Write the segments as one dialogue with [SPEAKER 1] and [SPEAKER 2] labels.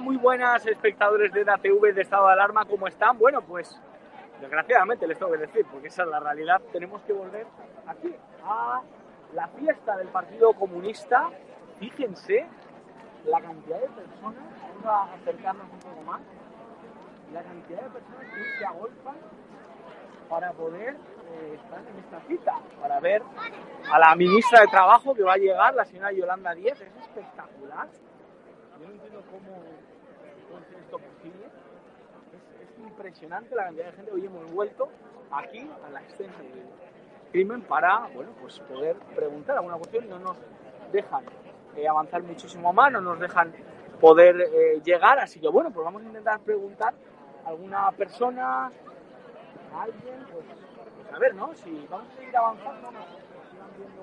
[SPEAKER 1] Muy buenas espectadores de DATV de Estado de Alarma, ¿cómo están? Bueno, pues desgraciadamente les tengo que decir, porque esa es la realidad, tenemos que volver aquí a la fiesta del Partido Comunista. Fíjense la cantidad de personas, vamos a acercarnos un poco más, la cantidad de personas que se agolpan para poder eh, estar en esta cita, para ver a la ministra de Trabajo que va a llegar, la señora Yolanda Díez, es espectacular. Yo no entiendo cómo puede ser esto posible. Es, es impresionante la cantidad de gente. Hoy hemos vuelto aquí a la escena del crimen para bueno, pues poder preguntar alguna cuestión. No nos dejan eh, avanzar muchísimo más, no nos dejan poder eh, llegar. Así que bueno, pues vamos a intentar preguntar a alguna persona, a alguien, pues, pues a ver, ¿no? Si vamos a seguir avanzando, nos sigan viendo.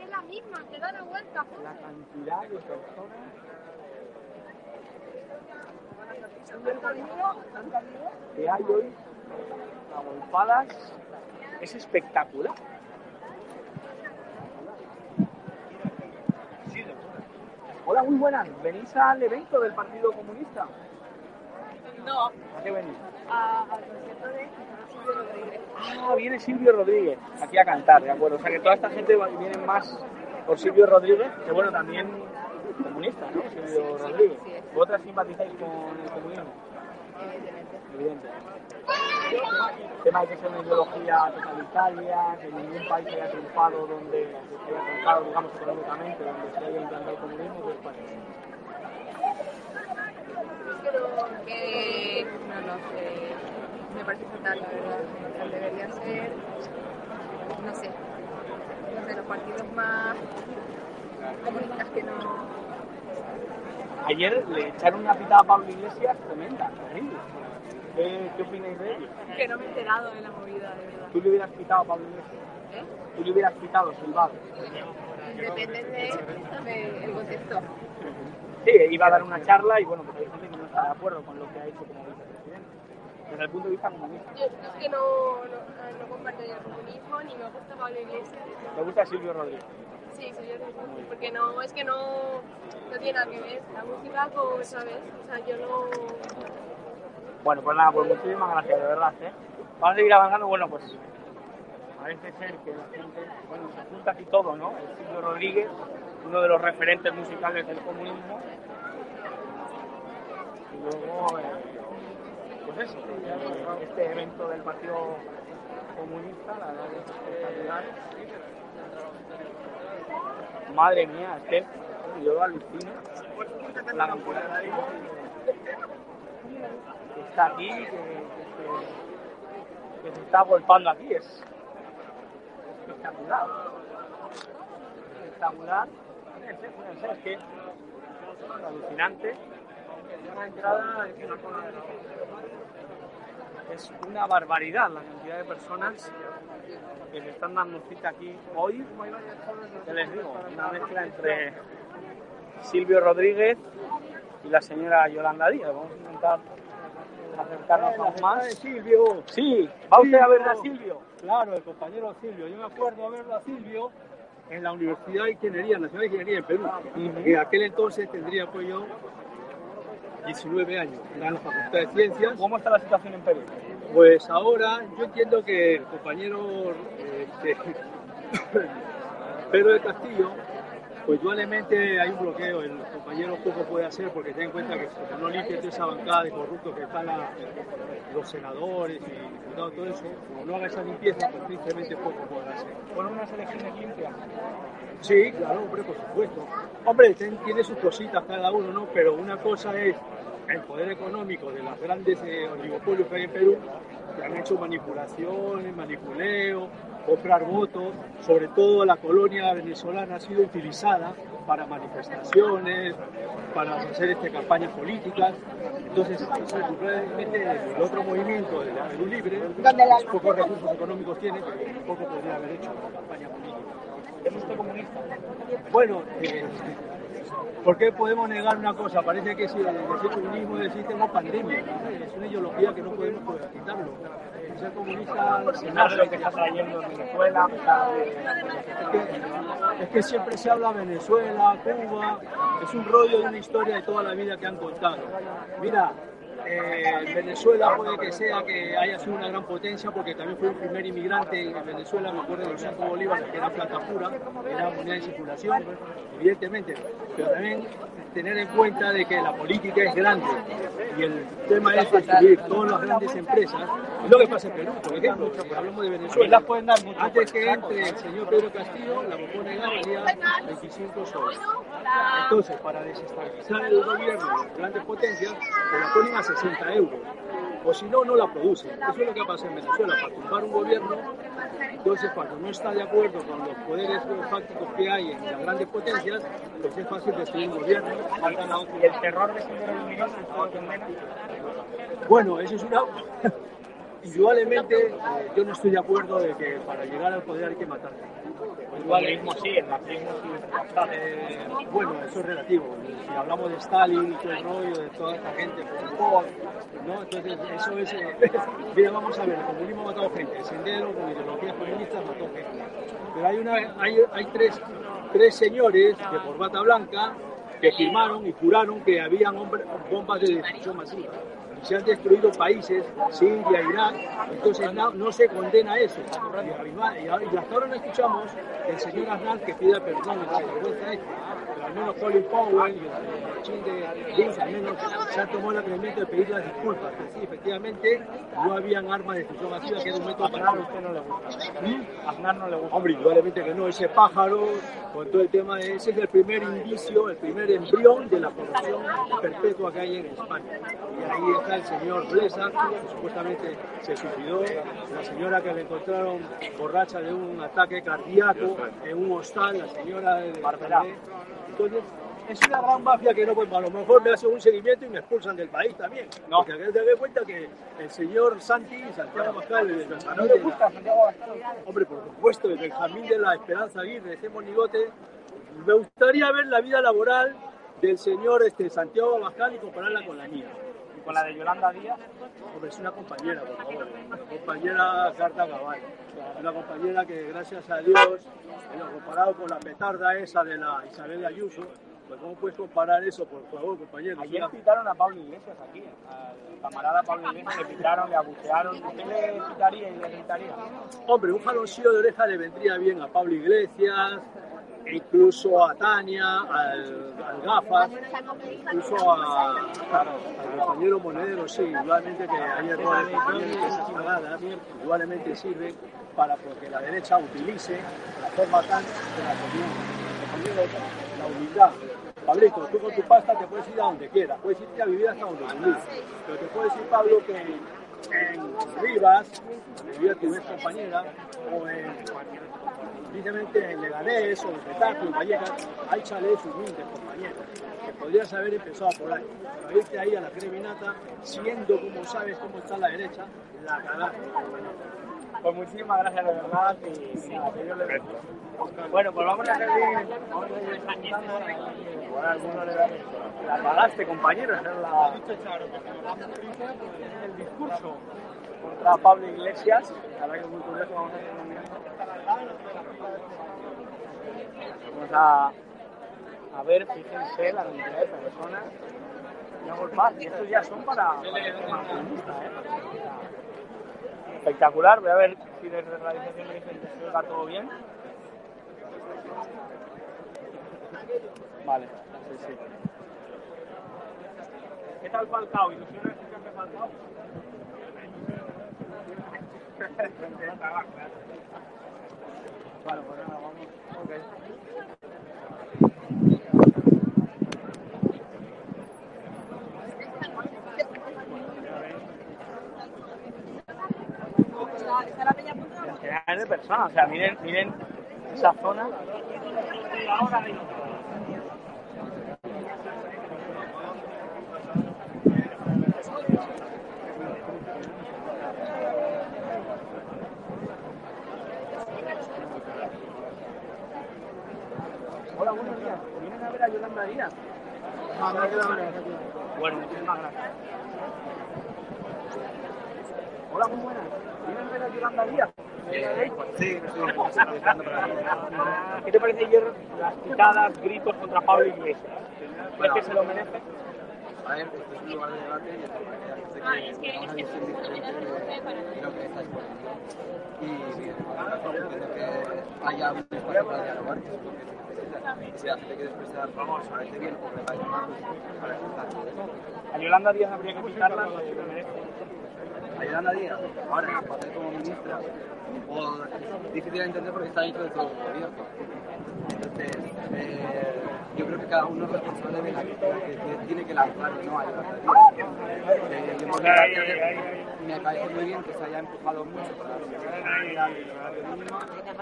[SPEAKER 2] Es la misma, te da la vuelta.
[SPEAKER 1] la cantidad de personas que hay hoy agolpadas es espectacular. Hola, muy buenas. ¿Venís al evento del Partido Comunista?
[SPEAKER 2] No,
[SPEAKER 1] ¿A qué venís?
[SPEAKER 2] a- al concierto de Silvio Rodríguez.
[SPEAKER 1] Ah, viene Silvio Rodríguez aquí a cantar, ¿de acuerdo? O sea que toda esta gente viene más por Silvio Rodríguez, que bueno, también comunista, ¿no? Silvio Rodríguez. ¿Vosotras simpatizáis con el comunismo?
[SPEAKER 2] Evidentemente.
[SPEAKER 1] Evidente. El tema de que sea una ideología totalitaria, que ningún país haya triunfado donde se haya triunfado, digamos, económicamente, donde se haya implantado el comunismo, pues
[SPEAKER 2] que no, no sé. Me parece fatal, la verdad. Debería ser, no sé, sé, los partidos más comunistas que no.
[SPEAKER 1] Ayer le echaron una pitada a Pablo Iglesias tremenda, terrible. ¿Qué, qué opináis de ello?
[SPEAKER 2] Que no me he enterado de la movida, de verdad.
[SPEAKER 1] ¿Tú le hubieras pitado a Pablo Iglesias?
[SPEAKER 2] ¿Eh?
[SPEAKER 1] ¿Tú le hubieras pitado, silbado?
[SPEAKER 2] Depende de, el contexto.
[SPEAKER 1] Sí, iba a dar una charla y bueno, pues hay gente que no está de acuerdo con lo que ha hecho como vicepresidente. Desde el punto de vista comunista.
[SPEAKER 2] Yo es que no, no, no comparto ni el comunismo ni me gusta Pablo Iglesias.
[SPEAKER 1] ¿Te gusta Silvio Rodríguez?
[SPEAKER 2] Sí, soy yo porque no, es que no, no tiene nada que ver la música con, ¿sabes? O sea, yo no...
[SPEAKER 1] Bueno, pues nada, pues muchísimas gracias, de verdad, ¿eh? Vamos a seguir avanzando, bueno, pues parece ser que la gente, bueno, se junta aquí todo, ¿no? El Silvio Rodríguez, uno de los referentes musicales del comunismo. Y luego, eh, este evento del Partido Comunista, la verdad es espectacular. Madre mía, es que yo alucino la cantidad de que está aquí, que, se, está golpeando aquí, es espectacular. Espectacular. Fíjense, fíjense, es que es alucinante. Una entrada es una cosa es una barbaridad la cantidad de personas que se están dando cita aquí hoy. ¿Qué les digo? Una mezcla entre Silvio Rodríguez y la señora Yolanda Díaz. Vamos a intentar acercarnos más.
[SPEAKER 3] Silvio.
[SPEAKER 1] Sí, va usted a ver a Silvio.
[SPEAKER 3] Claro, el compañero Silvio. Yo me acuerdo verlo a Silvio en la Universidad de Ingeniería, Nacional de Ingeniería en Perú. En aquel entonces tendría pues yo 19 años. En la Facultad de Ciencias.
[SPEAKER 1] ¿Cómo está la situación en Perú?
[SPEAKER 3] Pues ahora yo entiendo que el compañero este, Pedro del Castillo, pues probablemente hay un bloqueo, el compañero poco puede hacer porque ten en cuenta que no limpia toda esa bancada de corruptos que están la- los senadores y diputados, todo eso, como no haga esa limpieza, pues tristemente poco podrá hacer.
[SPEAKER 1] Fueron unas elecciones limpias.
[SPEAKER 3] Sí, claro, hombre, por supuesto. Hombre, ten- tiene sus cositas cada uno, ¿no? Pero una cosa es el poder económico de las grandes eh, oligopolios que hay en Perú, que han hecho manipulaciones, manipuleo, comprar votos. Sobre todo la colonia venezolana ha sido utilizada para manifestaciones, para hacer este, campañas políticas. Entonces, realmente el otro movimiento de la Perú Libre, pues, pocos recursos económicos tiene, poco podría haber hecho campaña política.
[SPEAKER 1] ¿Es usted comunista?
[SPEAKER 3] Bueno, eh, ¿Por qué podemos negar una cosa? Parece que si el comunismo existe una pandemia. Es una ideología que no podemos quitarlo. Comunista se nace.
[SPEAKER 1] lo que está trayendo en Venezuela.
[SPEAKER 3] Es que, siempre se habla Venezuela, Cuba. Es un rollo de una historia de toda la vida que han contado. Mira, eh, Venezuela puede que sea que haya sido una gran potencia porque también fue el primer inmigrante en Venezuela, me acuerdo de los cinco bolívares, que era plata pura, era moneda de circulación, evidentemente, pero también tener en cuenta de que la política es grande y el tema es destruir todas las grandes empresas. Lo que pasa en Perú, por ejemplo, porque hablamos de Venezuela. Antes que entre el señor Pedro Castillo, la bombona valía 25 soles. Entonces, para desestabilizar el gobierno de las grandes potencias, se la ponen a 60 euros. O si no, no la producen. Eso es lo que ha pasado en Venezuela. Para tumbar un gobierno, entonces cuando no está de acuerdo con los poderes fácticos que hay en las grandes potencias, pues es fácil destruir un gobierno.
[SPEAKER 1] ¿Y el terror de Sendero Luminoso condena?
[SPEAKER 3] Bueno, eso es una... Indudablemente, yo no estoy de acuerdo de que para llegar al poder hay que matar.
[SPEAKER 1] El dualismo sí, el nazismo sí.
[SPEAKER 3] Eh, bueno, eso es relativo. Si hablamos de Stalin y todo el rollo de toda esta gente, Pol ¿no? Entonces, eso es. eh, mira, vamos a ver, el comunismo ha matado gente, el sendero con ideologías comunistas mató gente. Pero hay, una, hay, hay tres, tres señores de corbata blanca que firmaron y juraron que habían hombre- bombas de destrucción masiva. Se han destruido países, Siria, Irak, entonces no, no se condena eso. Y, hasta ahora no escuchamos el señor Aznar que pida perdón la vergüenza este. Pero al menos Colin Powell y el machín de al menos se han tomado el atrevimiento de pedir las disculpas. Que sí, efectivamente, no habían armas de destrucción masiva, que era un método para
[SPEAKER 1] usted no le gusta.
[SPEAKER 3] ¿Mm?
[SPEAKER 1] Aznar no le gusta.
[SPEAKER 3] Hombre, indudablemente que no, ese pájaro, con todo el tema, de- ese es el primer indicio, el primer embrión de la corrupción perpetua que hay en España. Y ahí está el señor Blesa, que supuestamente se suicidó, la señora que le encontraron borracha de un ataque cardíaco en un hostal, la señora de
[SPEAKER 1] Barberá.
[SPEAKER 3] Entonces, es una gran mafia que no, pues a lo mejor me hacen un seguimiento y me expulsan del país también.
[SPEAKER 1] No.
[SPEAKER 3] Porque hay que tener en cuenta que el señor Santi, Santiago Pascal, el
[SPEAKER 1] ¿No
[SPEAKER 3] Benjamín
[SPEAKER 1] le
[SPEAKER 3] de la-
[SPEAKER 1] gusta Santiago Abascal?
[SPEAKER 3] Hombre, por supuesto, el Benjamín de la Esperanza Aguirre, ese monigote. Me gustaría ver la vida laboral del señor este, Santiago Abascal y compararla con la mía.
[SPEAKER 1] ¿Y con la de Yolanda Díaz?
[SPEAKER 3] Hombre, es una compañera, por favor. Compañera carta cabal. Una compañera que, gracias a Dios, bueno, comparado con la petarda esa de la Isabel Ayuso, pues ¿cómo puedes comparar eso, por favor, compañero? Es
[SPEAKER 1] Ayer
[SPEAKER 3] una-
[SPEAKER 1] pitaron a Pablo Iglesias aquí. Al camarada Pablo Iglesias le pitaron, le abuchearon. ¿Usted le pitaría y le gritaría?
[SPEAKER 3] Hombre, un jaloncillo de oreja le vendría bien a Pablo Iglesias, incluso a Tania, al, al Gafas, incluso al compañero Monedero, sí, igualmente que hay errores que igualmente sirven para que la derecha utilice la forma tan de la Compañero, la humildad. Pablito, tú con tu pasta te puedes ir a donde quieras, puedes irte a vivir hasta donde vivís. Pero te puedo decir, Pablo, que en Rivas, donde vive tu compañera, o en, precisamente en Leganés, o en Getafe, en Vallecas, hay chalets humildes, compañeros, que podrías haber empezado por ahí. Pero irte ahí a la creminata, siendo como sabes cómo está la derecha, la cagaste.
[SPEAKER 1] Pues muchísimas gracias de verdad y que Dios bendiga. Bueno, pues vamos a seguir. Vamos a seguir preguntando. Igual a alguno le da La pagaste, compañero, es la... el discurso contra Pablo Iglesias. La verdad que es muy curioso, vamos a hacer un. Vamos a, a ver, fíjense la cantidad de personas que golpeado. Y estos ya son para, para ¿eh? Espectacular, voy a ver si desde realización me dicen que se todo bien. Vale, sí, sí. ¿Qué tal Falcao? ¿Ilusiones de Falcao? Vale, pues nada, vamos. Ok. Centenares de personas, o sea, miren, miren esa zona buenos días. ¿Vienen a ver a Yolanda Díaz? Bueno, muchísimas gracias. Hola, muy buenas. ¿Vienes de la Yolanda Díaz?
[SPEAKER 4] Sí, sí, estoy esperando para
[SPEAKER 1] ¿Qué te parece ayer las pitadas, gritos contra Pablo Iglesias? ¿Crees que se lo merece?
[SPEAKER 4] A ver, esto es un lugar de debate y sé que tenemos una visión diferente de lo que estáis poniendo. Y bien, entiendo que haya un espacio para dialogar, que es lo que si la gente quiere expresar, vamos, parece bien, o que le parece mal, para expresar.
[SPEAKER 1] A Yolanda Díaz habría que.
[SPEAKER 4] Ayudando a Díaz, ahora en su papel como ministra, o difícil de entender porque está dentro de todo el gobierno. Entonces, eh, yo creo que cada uno es responsable de la que, que tiene que lanzar y no ayudar a Díaz. Eh, yo creo que me parece muy bien que se haya empujado mucho para la seguridad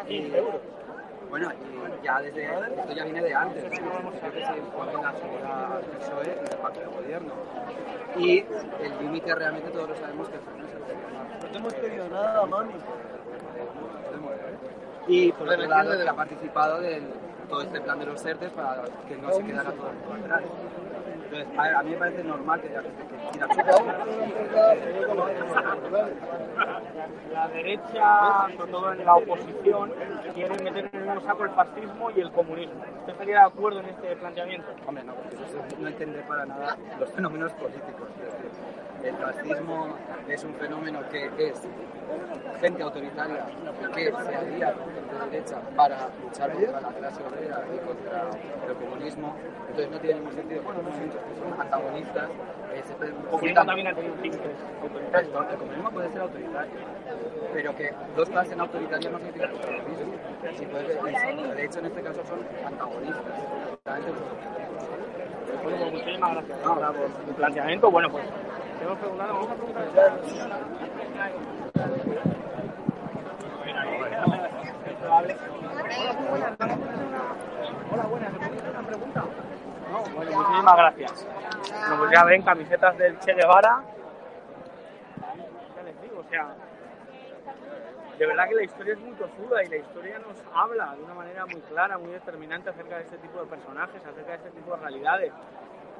[SPEAKER 4] y bueno, y ya desde esto ya viene de antes, creo que se impone la seguridad al PSOE y de parte del gobierno. Y el límite realmente todos lo sabemos que es el gobierno.
[SPEAKER 5] No te hemos pedido nada, mami.
[SPEAKER 4] Y por otro lado, que ha participado de todo este plan de los ERTES para que no se quedara todo el mundo atrás. Entonces, a, mí me parece normal que que
[SPEAKER 1] La derecha, sobre todo en la oposición, quiere meter en el mismo saco el fascismo y el comunismo. ¿Usted estaría de acuerdo en este planteamiento?
[SPEAKER 4] Hombre, no, porque eso es no entender para nada los fenómenos políticos. Es decir, el fascismo es un fenómeno que es gente autoritaria que se alía con de derecha para luchar contra la clase obrera y contra el comunismo. Entonces no tiene ningún sentido. Bueno, no muchos que son antagonistas. Eh, se
[SPEAKER 1] El comunismo también ha tenido.
[SPEAKER 4] Esto, el comunismo puede ser autoritario, pero que dos cosas sean autoritarias no significa que lo mismo. Sí, puede de hecho, en este caso son antagonistas.
[SPEAKER 1] Muchísimas gracias su planteamiento. Bueno, pues, hemos preguntado, vamos a preguntar. Hola, buenas, ¿me puedes hacer una pregunta? No, bueno, muchísimas gracias. Bueno, pues ya ven, camisetas del Che Guevara. Ya les digo, o sea, de verdad que la historia es muy tozuda y la historia nos habla de una manera muy clara, muy determinante acerca de este tipo de personajes, acerca de este tipo de realidades.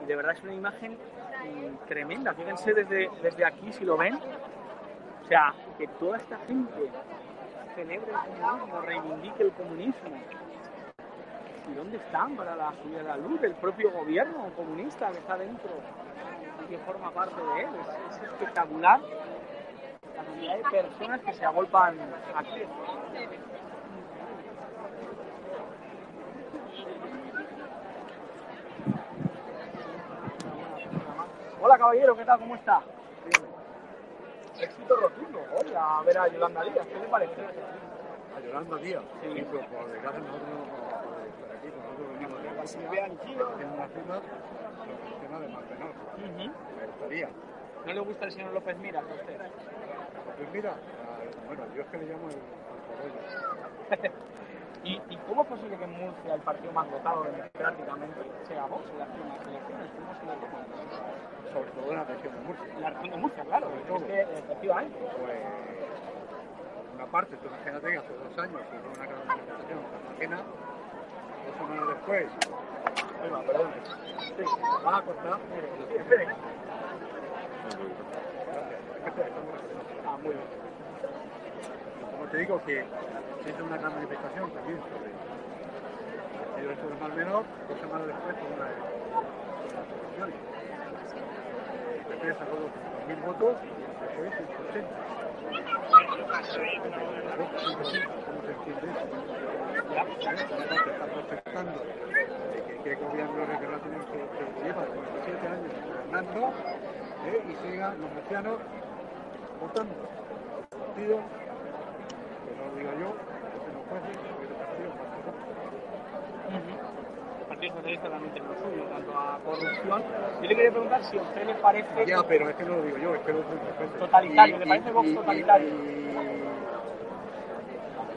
[SPEAKER 1] Y de verdad es una imagen mm, tremenda. Fíjense desde, desde aquí, si lo ven. O sea, que toda esta gente celebre el comunismo, reivindique el comunismo. ¿Y dónde están para la subida de la luz? El propio gobierno comunista que está dentro y que forma parte de él. Es, es espectacular la cantidad de personas que se agolpan aquí. Hola caballero, ¿qué tal? ¿Cómo está? Éxito rotundo. Hola, a ver a Yolanda Díaz, ¿qué le parece?
[SPEAKER 5] A Yolanda Díaz.
[SPEAKER 1] Sí.
[SPEAKER 5] pero por desgracia nosotros no estar aquí, nosotros venimos de Barcelona, tenemos una firma sobre el tema de Mantenor. Me gustaría.
[SPEAKER 1] ¿No le gusta el señor López Mira a usted?
[SPEAKER 5] Pues mira, ah, bueno, yo es que le llamo el Alcorrello.
[SPEAKER 1] ¿Y, ¿Y cómo es posible que en Murcia, el partido más votado democráticamente, sea Vox en las primeras elecciones? ¿Cómo se lo toma?
[SPEAKER 5] Sobre todo en la región de Murcia.
[SPEAKER 1] La región de Murcia, claro. Es que, efectivamente.
[SPEAKER 5] Pues, una parte, tú imagínate que hace dos años hubo una gran manifestación en Cartagena, dos semanas después,
[SPEAKER 1] Oiga, perdón.
[SPEAKER 5] sí, vas a cortar,
[SPEAKER 1] Sí, espere. Ah, muy bien.
[SPEAKER 5] Como te digo que se hizo una gran manifestación también sobre el resto del Mar Menor, dos semanas después fue una de las. El PP sacó 200.000 votos y el PSOE 180. Claro, 180, ¿cómo se entiende eso? Está protestando de que qué gobierno es el que lleva 17 años gobernando ¿eh? y sigan los murcianos votando. Partido, yo, que nos jueces, el partido más
[SPEAKER 1] El Partido Socialista también tiene lo suyo en cuanto a corrupción. Yo le quería preguntar si a usted le parece
[SPEAKER 5] Ya, pero es que no lo digo yo, es que lo interpreto.
[SPEAKER 1] Totalitario, ¿le parece Vox totalitario?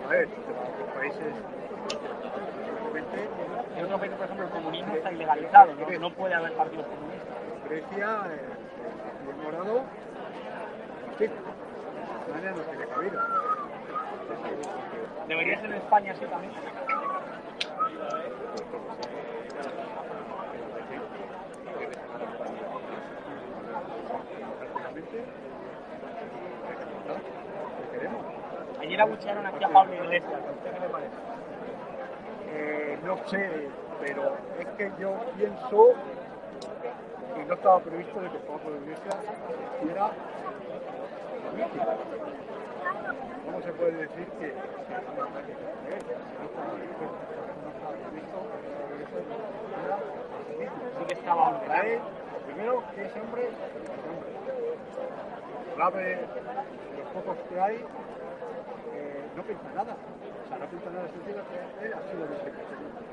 [SPEAKER 5] a ver, otros países,
[SPEAKER 1] en otros países, por ejemplo, el comunismo está ilegalizado, ¿no? No puede haber partidos comunistas.
[SPEAKER 5] Grecia, eh, el morado, sí, España no tiene cabida.
[SPEAKER 1] Debería ser en España así también. Ayer abuchearon aquí a Pablo Iglesias, qué le parece?
[SPEAKER 5] Eh, no sé, pero es que yo pienso que no estaba previsto de que Pablo Iglesias hiciera política. ¿Cómo se puede decir que es.
[SPEAKER 1] Sí que estaba
[SPEAKER 5] él, primero, que ese hombre es hombre. De los pocos que hay, eh, no pinta nada. O sea, no pinta nada sentido que él ha sido vicepresidente.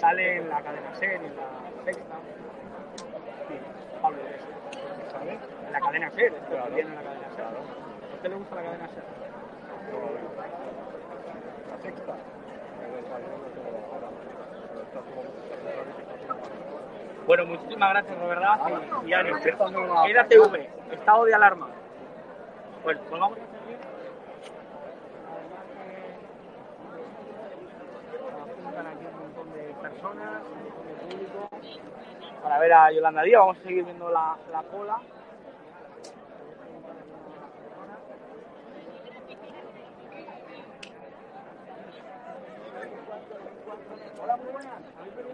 [SPEAKER 1] Sale en la cadena SER, en la sexta. Sí, Pablo.
[SPEAKER 5] ¿Sabes?
[SPEAKER 1] La cadena SER, esto
[SPEAKER 5] Claro.
[SPEAKER 1] viene en la cadena SER. ¿A usted le gusta la cadena SER?
[SPEAKER 5] La sexta. No ahora. Pero está todo-
[SPEAKER 1] Bueno, muchísimas gracias, verdad. Y,
[SPEAKER 5] la-
[SPEAKER 1] Era TV, estado de alarma. Bueno, pues vamos a seguir. Apuntan aquí un montón de personas, un montón de público. Para ver a Yolanda Díaz, vamos a seguir viendo la, la cola. Hola, muy buenas. ¿Habéis venido a ver a la ministra Yolanda Díaz? ¿No? ¿Por qué?
[SPEAKER 5] Ya, ya, pero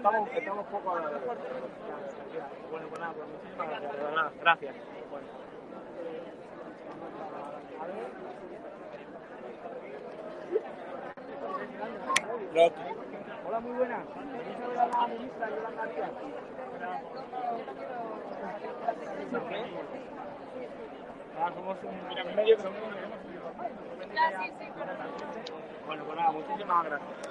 [SPEAKER 5] estamos, estamos poco a la
[SPEAKER 1] Bueno, pues nada, pues muchísimas gracias, gracias. Bueno. Hola, muy buenas. ¿Queréis saber a la ministra Yolanda Díaz? ¿Por qué? Ah, somos un medio que queremos Bueno, pues nada, muchísimas gracias.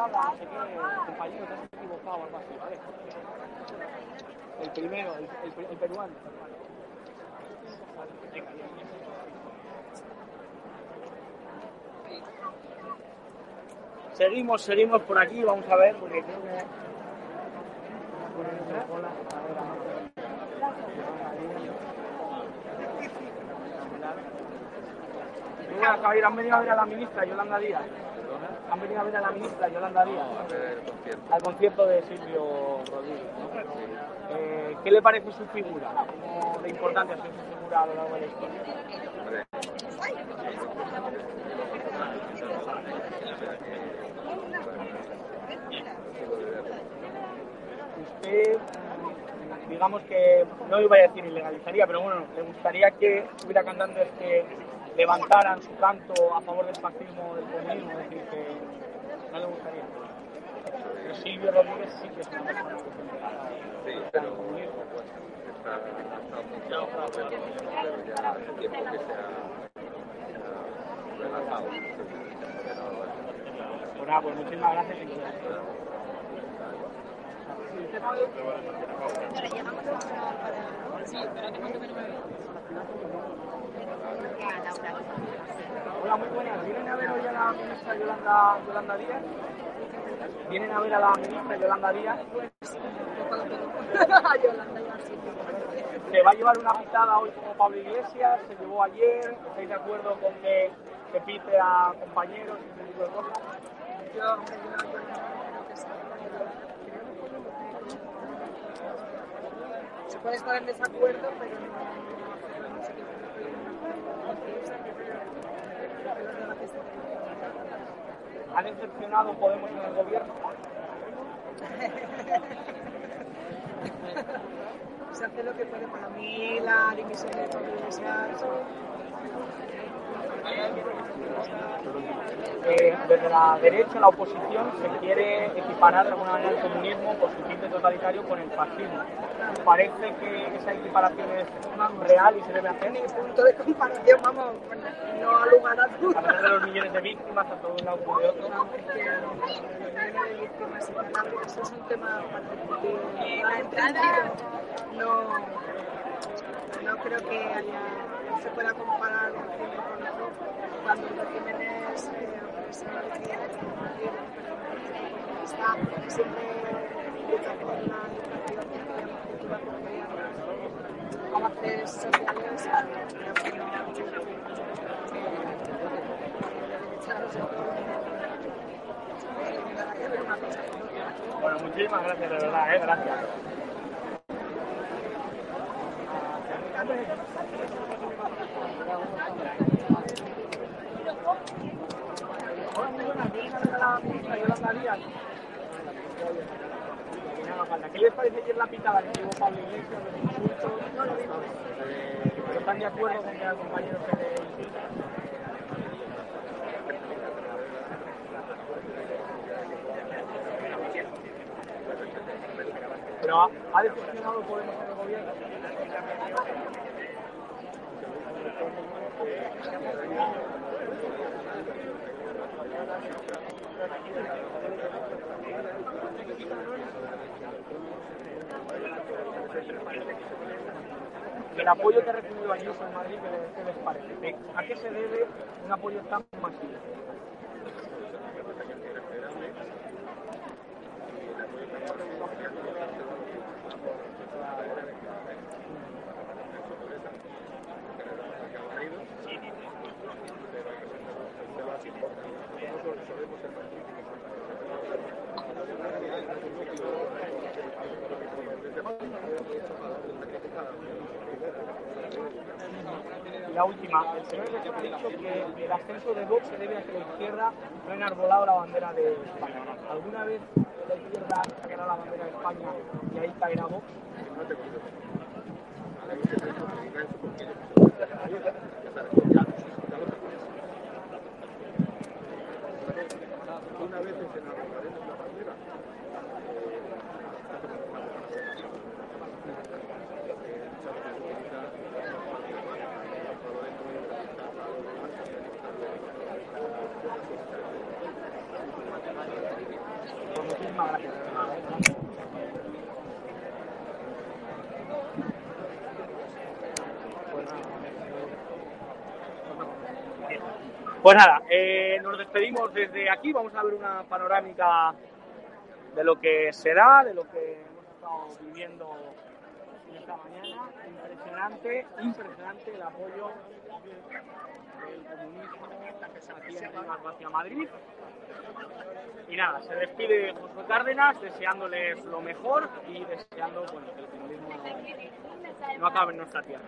[SPEAKER 1] Ahora, no sé qué, compañero, te has equivocado o algo así, ¿vale? El primero, el, el, el peruano. Seguimos, seguimos por aquí, vamos a ver, porque creo que... Mira, Javier, han venido a ver a la ministra Yolanda Díaz. Han venido a ver a la ministra Yolanda Díaz. Al concierto de Silvio Rodríguez. ¿no? Eh, ¿Qué le parece su figura? ¿Cómo de importante ha sido su figura a lo largo de la historia? Usted, digamos que, no iba a decir ilegalizaría, pero bueno, le gustaría que hubiera cantantes que levantaran su canto a favor del fascismo, del comunismo, es decir, que no le gustaría. Pero Silvio Rodríguez sí que es una persona que se
[SPEAKER 6] Sí, pero
[SPEAKER 1] comunismo.
[SPEAKER 6] está, está apuntado, pero, pero ya hace tiempo que se ha, se ha relajado.
[SPEAKER 1] Hola, muy buenas. ¿Vienen a ver hoy a la ministra Yolanda, Yolanda Díaz? ¿Vienen a ver a la ministra Yolanda Díaz? ¿Se va a llevar una pitada hoy como Pablo Iglesias? ¿Se llevó ayer? ¿Estáis de acuerdo con que se pite a compañeros y ese tipo de cosas
[SPEAKER 2] hombre, yo, yo no creo que sea. Se puede estar en desacuerdo, pero no,
[SPEAKER 1] ¿Ha decepcionado Podemos en el gobierno?
[SPEAKER 2] se hace lo que puede. Para mí, la dimisión de Iglesias
[SPEAKER 1] Eh, desde la derecha, la oposición, se quiere equiparar de alguna manera el comunismo por su tinte totalitario con el fascismo. ¿Parece que esa equiparación es real y se debe hacer?
[SPEAKER 2] mi punto de comparación, vamos, no ha lugar a
[SPEAKER 1] A
[SPEAKER 2] dudas.
[SPEAKER 1] pesar de los millones de víctimas, tanto de un lado de otro.
[SPEAKER 2] No, es que el número de víctimas tal, eso es un tema para. La entrada no, no creo que haya, se pueda comparar el cine con eso cuando el Jiménez, eh, está siempre la educación la
[SPEAKER 1] Bueno, muchísimas gracias, de verdad, ¿eh? Gracias. Hola, muy buenas. ¿Vienen a ver a la ministra Yolanda Díaz? ¿Qué les parece ayer la pitada que llevó Pablo Iglesias, los insultos? No lo. ¿Pero están de acuerdo con que al compañero se le insulta? Pero ha, ha decepcionado Podemos en el gobierno. El apoyo que ha recibido Ayuso en Madrid, ¿qué, les parece? ¿De- ¿A qué se debe un apoyo tan masivo? La última, el señor ha dicho que el ascenso de Vox se debe a que la izquierda no ha enarbolado la bandera de España. ¿Alguna vez la izquierda sacará la bandera de España y ahí caerá Vox?
[SPEAKER 6] Una vez se enarbolaremos la bandera,
[SPEAKER 1] Pues muchísimas gracias. de verdad, ¿eh? Pues nada, eh, nos despedimos desde aquí. Vamos a ver una panorámica de lo que será, de lo que hemos estado viviendo esta mañana. Impresionante, impresionante el apoyo del comunismo aquí en hacia Madrid. Y nada, se despide José Cárdenas deseándoles lo mejor y deseando que el comunismo no acabe en nuestra tierra.